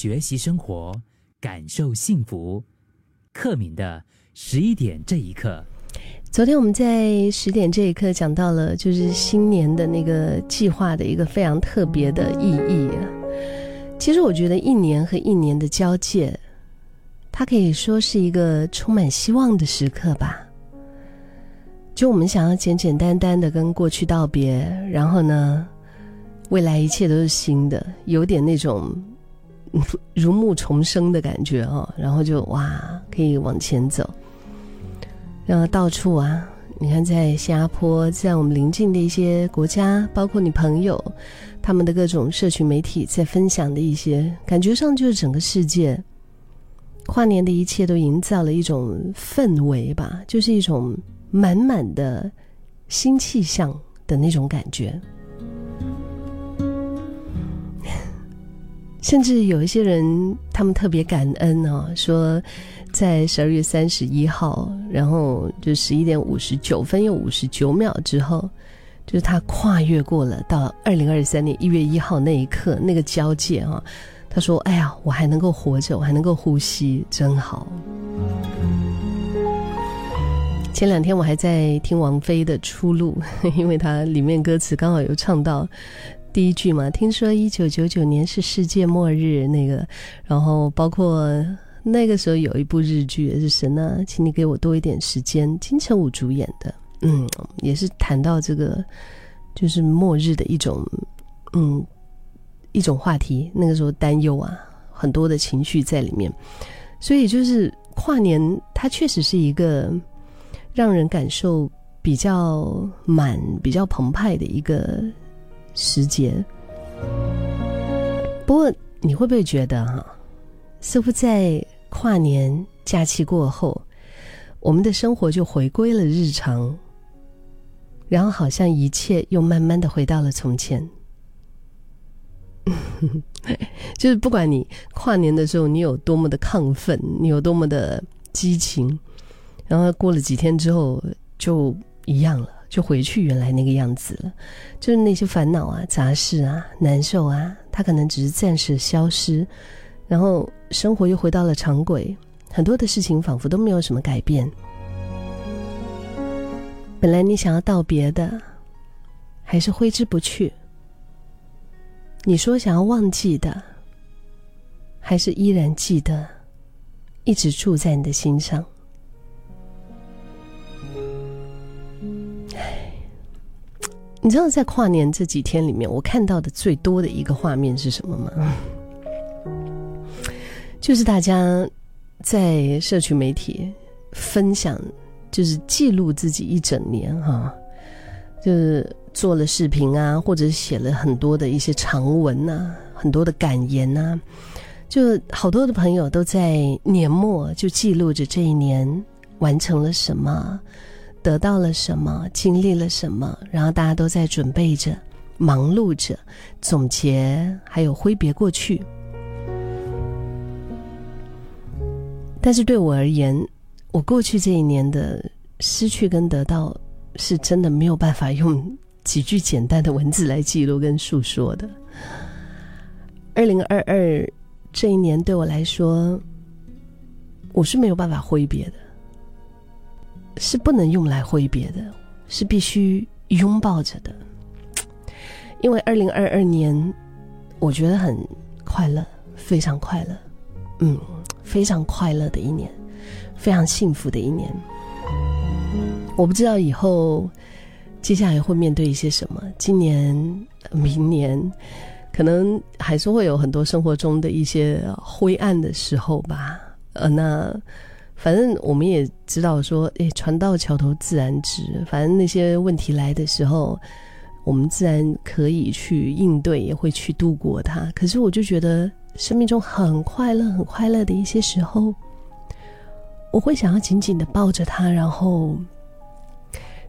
学习生活，感受幸福。克敏的十一点这一刻。昨天我们在十点这一刻讲到了，就是新年的那个计划的一个非常特别的意义。其实我觉得一年和一年的交界，它可以说是一个充满希望的时刻吧。就我们想要简简单单的跟过去道别，然后呢，未来一切都是新的，有点那种 如沐重生的感觉哦。然后就哇，可以往前走。然后到处啊，你看，在新加坡，在我们邻近的一些国家，包括你朋友，他们的各种社群媒体在分享的一些，感觉上就是整个世界跨年的一切都营造了一种氛围吧，就是一种满满的新气象的那种感觉。甚至有一些人，他们特别感恩哦，说。在十二月三十一号，然后就十一点五十九分又五十九秒之后，就是他跨越过了到二零二三年一月一号那一刻那个交界啊。他说：“哎呀，我还能够活着，我还能够呼吸，真好。”前两天我还在听王菲的《出路》，因为它里面歌词刚好有唱到第一句嘛。听说一九九九年是世界末日，那个，然后包括。那个时候有一部日剧也是神啊，请你给我多一点时间，金城武主演的，嗯，也是谈到这个就是末日的一种，嗯，一种话题。那个时候担忧啊，很多的情绪在里面，所以就是跨年，它确实是一个让人感受比较满、比较澎湃的一个时节。不过你会不会觉得哈，似乎在跨年假期过后，我们的生活就回归了日常，然后好像一切又慢慢的回到了从前。就是不管你跨年的时候你有多么的亢奋，你有多么的激情，然后过了几天之后就一样了，就回去原来那个样子了。就是那些烦恼啊、杂事啊、难受啊，它可能只是暂时消失。然后生活又回到了常轨，很多的事情仿佛都没有什么改变。本来你想要道别的，还是挥之不去；你说想要忘记的，还是依然记得，一直住在你的心上。你知道在跨年这几天里面，我看到的最多的一个画面是什么吗？就是大家在社群媒体分享，就是记录自己一整年哈，就是做了视频啊，或者写了很多的一些长文呐，很多的感言呐，就好多的朋友都在年末就记录着这一年完成了什么，得到了什么，经历了什么，然后大家都在准备着、忙碌着、总结，还有挥别过去。但是对我而言，我过去这一年的失去跟得到，是真的没有办法用几句简单的文字来记录跟述说的。二零二二这一年对我来说，我是没有办法挥别的，是不能用来挥别的，是必须拥抱着的。因为二零二二年，我觉得很快乐，非常快乐，嗯。非常快乐的一年，非常幸福的一年。我不知道以后接下来会面对一些什么。今年、明年，可能还是会有很多生活中的一些灰暗的时候吧。呃，那反正我们也知道说，哎，船到桥头自然直。反正那些问题来的时候，我们自然可以去应对，也会去度过它。可是我就觉得。生命中很快乐、很快乐的一些时候，我会想要紧紧的抱着他，然后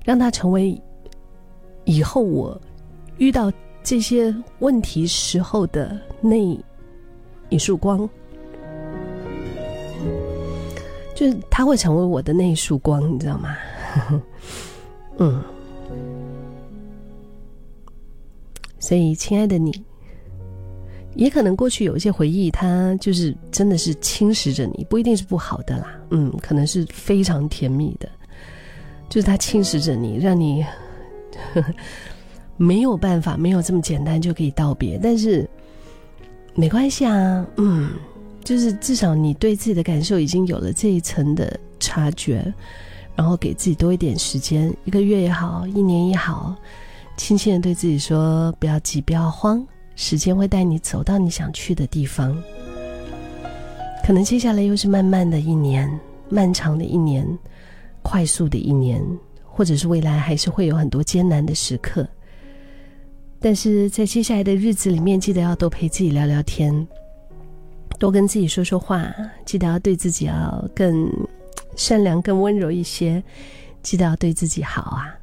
让他成为以后我遇到这些问题时候的那一束光，就是他会成为我的那一束光，你知道吗？嗯，所以，亲爱的你。也可能过去有一些回忆，它就是真的是侵蚀着你，不一定是不好的啦，嗯，可能是非常甜蜜的，就是它侵蚀着你，让你 没有办法，没有这么简单就可以道别。但是没关系啊，嗯，就是至少你对自己的感受已经有了这一层的察觉，然后给自己多一点时间，一个月也好，一年也好，轻轻的对自己说：不要急，不要慌。时间会带你走到你想去的地方。可能接下来又是漫漫的一年，漫长的一年，快速的一年，或者是未来还是会有很多艰难的时刻。但是在接下来的日子里面，记得要多陪自己聊聊天，多跟自己说说话。记得要对自己要更善良、更温柔一些。记得要对自己好啊。